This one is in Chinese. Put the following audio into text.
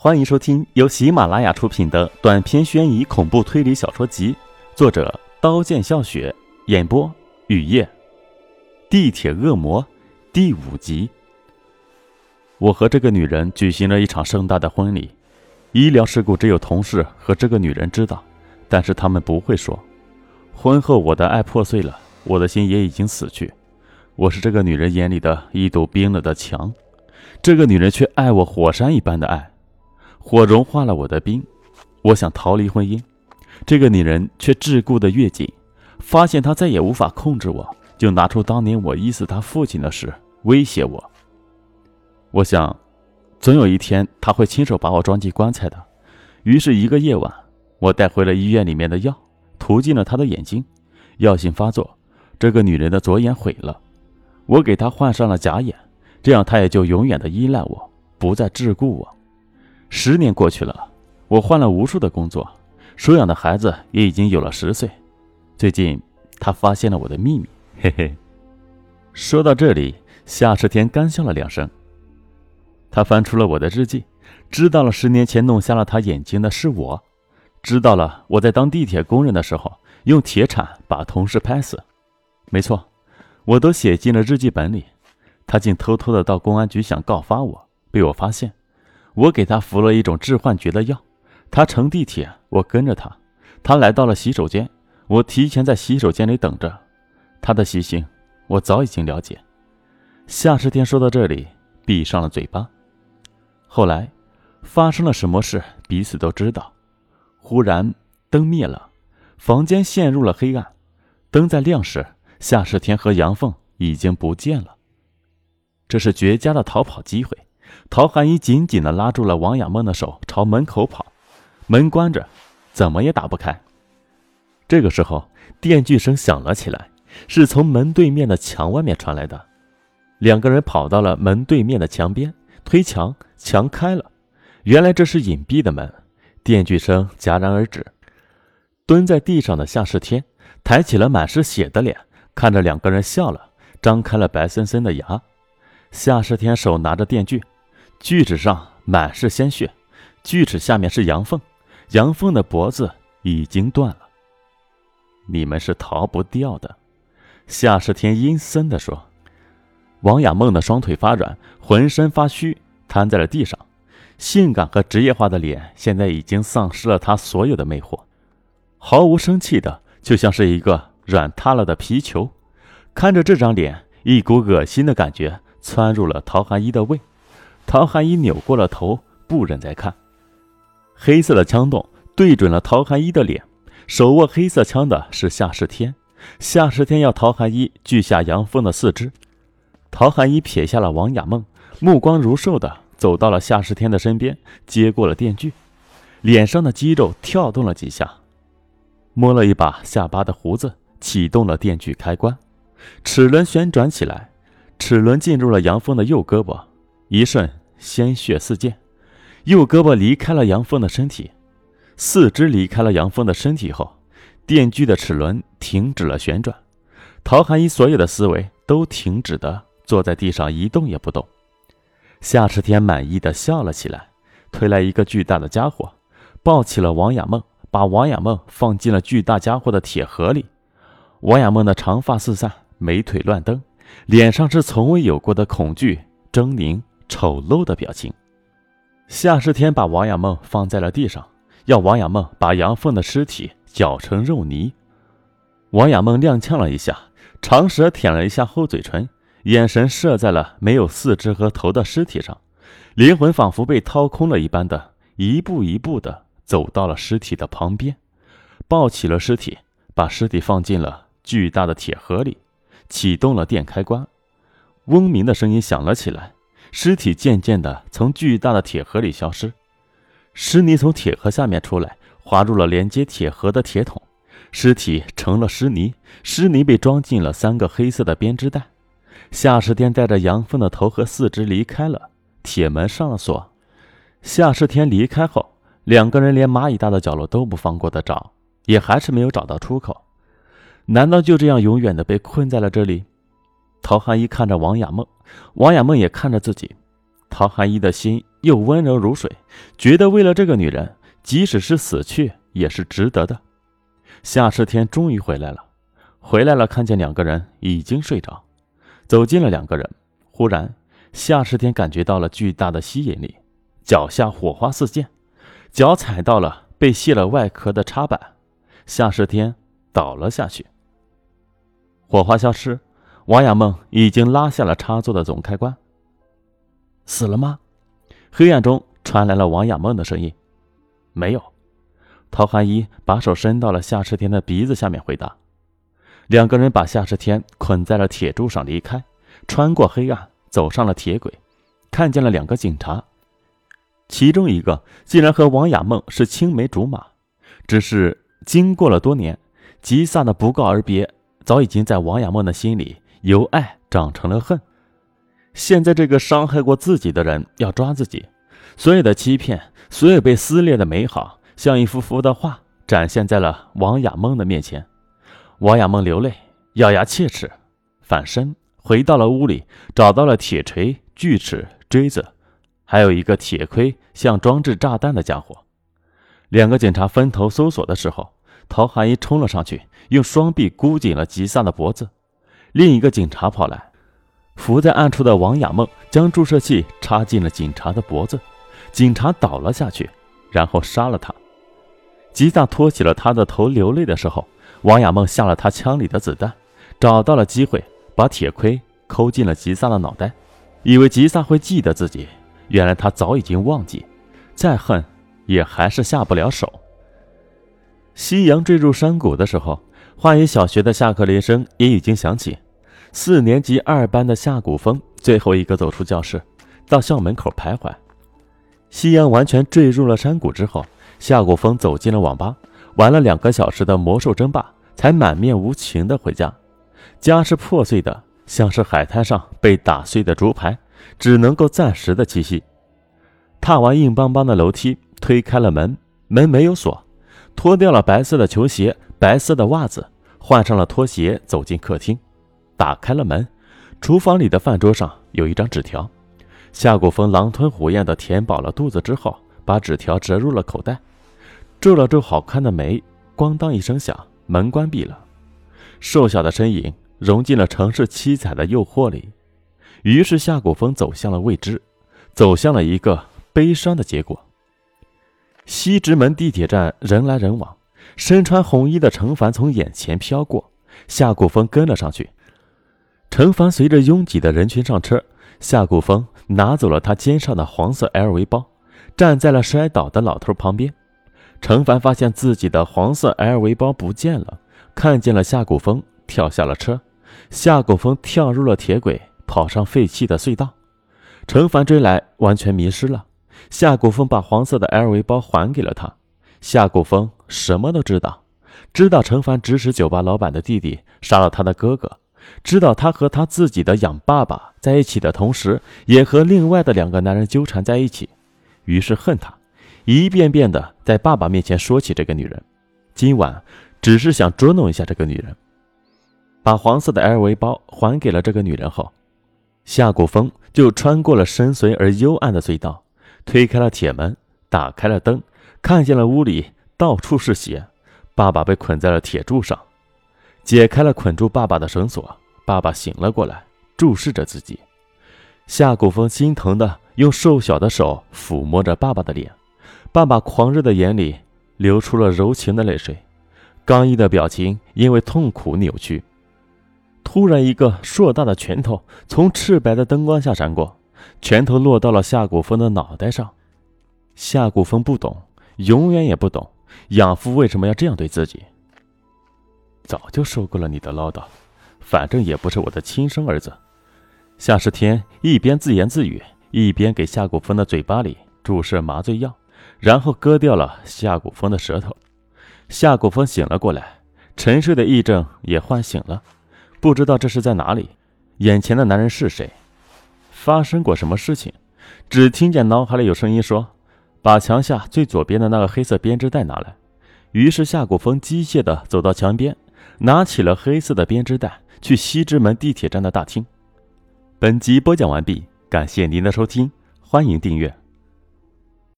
欢迎收听由喜马拉雅出品的短篇悬疑恐怖推理小说集，作者刀剑笑雪，演播雨夜。地铁恶魔第五集。我和这个女人举行了一场盛大的婚礼，医疗事故只有同事和这个女人知道，但是他们不会说。婚后我的爱破碎了，我的心也已经死去。我是这个女人眼里的一堵冰冷的墙，这个女人却爱我火山一般的爱。火融化了我的冰，我想逃离婚姻，这个女人却桎梏的越紧。发现她再也无法控制我，就拿出当年我医死她父亲的事威胁我。我想，总有一天她会亲手把我装进棺材的。于是，一个夜晚，我带回了医院里面的药，涂进了她的眼睛。药性发作，这个女人的左眼毁了。我给她换上了假眼，这样她也就永远的依赖我，不再桎梏我。十年过去了，我换了无数的工作，收养的孩子也已经有了十岁。最近，他发现了我的秘密，嘿嘿。说到这里，夏世天干笑了两声。他翻出了我的日记，知道了十年前弄瞎了他眼睛的是我，知道了我在当地铁工人的时候用铁铲把同事拍死。没错，我都写进了日记本里。他竟偷偷的到公安局想告发我，被我发现。我给他服了一种治幻觉的药，他乘地铁，我跟着他。他来到了洗手间，我提前在洗手间里等着。他的习性，我早已经了解。夏世天说到这里，闭上了嘴巴。后来，发生了什么事，彼此都知道。忽然，灯灭了，房间陷入了黑暗。灯在亮时，夏世天和杨凤已经不见了。这是绝佳的逃跑机会。陶寒一紧紧地拉住了王亚梦的手，朝门口跑。门关着，怎么也打不开。这个时候，电锯声响了起来，是从门对面的墙外面传来的。两个人跑到了门对面的墙边，推墙，墙开了。原来这是隐蔽的门。电锯声戛然而止。蹲在地上的夏世天抬起了满是血的脸，看着两个人笑了，张开了白森森的牙。夏世天手拿着电锯。锯齿上满是鲜血，锯齿下面是杨凤，杨凤的脖子已经断了。你们是逃不掉的，夏世天阴森地说。王亚梦的双腿发软，浑身发虚，瘫在了地上。性感和职业化的脸现在已经丧失了他所有的魅惑，毫无生气的，就像是一个软塌了的皮球。看着这张脸，一股恶心的感觉窜入了陶寒一的胃。陶寒一扭过了头，不忍再看。黑色的枪洞对准了陶寒一的脸，手握黑色枪的是夏世天。夏世天要陶寒一锯下杨峰的四肢。陶寒一撇下了王亚梦，目光如兽的走到了夏世天的身边，接过了电锯，脸上的肌肉跳动了几下，摸了一把下巴的胡子，启动了电锯开关，齿轮旋转起来，齿轮进入了杨峰的右胳膊，一瞬。鲜血四溅，右胳膊离开了杨峰的身体，四肢离开了杨峰的身体后，电锯的齿轮停止了旋转，陶寒一所有的思维都停止的坐在地上一动也不动。夏池天满意的笑了起来，推来一个巨大的家伙，抱起了王亚梦，把王亚梦放进了巨大家伙的铁盒里。王亚梦的长发四散，美腿乱蹬，脸上是从未有过的恐惧狰狞。丑陋的表情，夏世天把王亚梦放在了地上，要王亚梦把杨凤的尸体搅成肉泥。王亚梦踉跄了一下，长舌舔了一下后嘴唇，眼神射在了没有四肢和头的尸体上，灵魂仿佛被掏空了一般的，一步一步的走到了尸体的旁边，抱起了尸体，把尸体放进了巨大的铁盒里，启动了电开关，嗡鸣的声音响了起来。尸体渐渐地从巨大的铁盒里消失，尸泥从铁盒下面出来，滑入了连接铁盒的铁桶，尸体成了尸泥，尸泥被装进了三个黑色的编织袋。夏世天带着杨凤的头和四肢离开了，铁门上了锁。夏世天离开后，两个人连蚂蚁大的角落都不放过的找，也还是没有找到出口。难道就这样永远的被困在了这里？陶寒一看着王亚梦，王亚梦也看着自己。陶寒一的心又温柔如水，觉得为了这个女人，即使是死去也是值得的。夏世天终于回来了，回来了，看见两个人已经睡着，走近了两个人，忽然夏世天感觉到了巨大的吸引力，脚下火花四溅，脚踩到了被卸了外壳的插板，夏世天倒了下去。火花消失，王亚梦已经拉下了插座的总开关。死了吗？黑暗中传来了王亚梦的声音。没有。陶寒一把手伸到了夏世天的鼻子下面，回答：“两个人把夏世天捆在了铁柱上离开，穿过黑暗，走上了铁轨，看见了两个警察，其中一个竟然和王亚梦是青梅竹马。只是经过了多年，吉萨的不告而别，早已经在王亚梦的心里由爱长成了恨。现在这个伤害过自己的人要抓自己，所有的欺骗，所有被撕裂的美好。”像一幅幅的画展现在了王亚梦的面前，王亚梦流泪，咬牙切齿，反身回到了屋里，找到了铁锤、锯齿、锥子，还有一个铁盔，像装置炸弹的家伙。两个警察分头搜索的时候，陶寒一冲了上去，用双臂箍紧了吉萨的脖子。另一个警察跑来，伏在暗处的王亚梦将注射器插进了警察的脖子，警察倒了下去，然后杀了他。吉萨托起了他的头，流泪的时候，王亚梦下了他枪里的子弹，找到了机会，把铁盔抠进了吉萨的脑袋，以为吉萨会记得自己，原来他早已经忘记，再恨也还是下不了手。夕阳坠入山谷的时候，花野小学的下课铃声也已经响起，四年级二班的夏古风最后一个走出教室，到校门口徘徊。夕阳完全坠入了山谷之后。夏古风走进了网吧，玩了两个小时的魔兽争霸，才满面无情的回家。家是破碎的，像是海滩上被打碎的竹排，只能够暂时的栖息。踏完硬邦邦的楼梯，推开了门，门没有锁，脱掉了白色的球鞋、白色的袜子，换上了拖鞋，走进客厅，打开了门，厨房里的饭桌上有一张纸条。夏古风狼吞虎咽的填饱了肚子之后，把纸条折入了口袋。皱了皱好看的眉，咣当一声响，门关闭了。瘦小的身影融进了城市七彩的诱惑里。于是夏古风走向了未知，走向了一个悲伤的结果。西直门地铁站人来人往，身穿红衣的程凡从眼前飘过，夏古风跟了上去。陈凡随着拥挤的人群上车，夏古风拿走了他肩上的黄色 LV 包，站在了摔倒的老头旁边。陈凡发现自己的黄色 LV 包不见了，看见了夏古风，跳下了车。夏古风跳入了铁轨，跑上废弃的隧道。陈凡追来，完全迷失了。夏古风把黄色的 LV 包还给了他。夏古风什么都知道，知道陈凡指使酒吧老板的弟弟杀了他的哥哥，知道他和他自己的养爸爸在一起的同时，也和另外的两个男人纠缠在一起，于是恨他。一遍遍的在爸爸面前说起这个女人，今晚只是想捉弄一下这个女人。把黄色的 LV 包还给了这个女人后，夏古风就穿过了深邃而幽暗的隧道，推开了铁门，打开了灯，看见了屋里到处是血，爸爸被捆在了铁柱上，解开了捆住爸爸的绳索，爸爸醒了过来，注视着自己。夏古风心疼的用瘦小的手抚摸着爸爸的脸。爸爸狂热的眼里流出了柔情的泪水，刚毅的表情因为痛苦扭曲。突然，一个硕大的拳头从赤白的灯光下闪过，拳头落到了夏古风的脑袋上。夏古风不懂，永远也不懂养父为什么要这样对自己。早就受够了你的唠叨，反正也不是我的亲生儿子。夏世天一边自言自语，一边给夏古风的嘴巴里注射麻醉药。然后割掉了夏古风的舌头，夏古风醒了过来，沉睡的癔症也唤醒了，不知道这是在哪里，眼前的男人是谁，发生过什么事情，只听见脑海里有声音说：“把墙下最左边的那个黑色编织袋拿来。”于是夏古风机械地走到墙边，拿起了黑色的编织袋，去西直门地铁站的大厅。本集播讲完毕，感谢您的收听，欢迎订阅。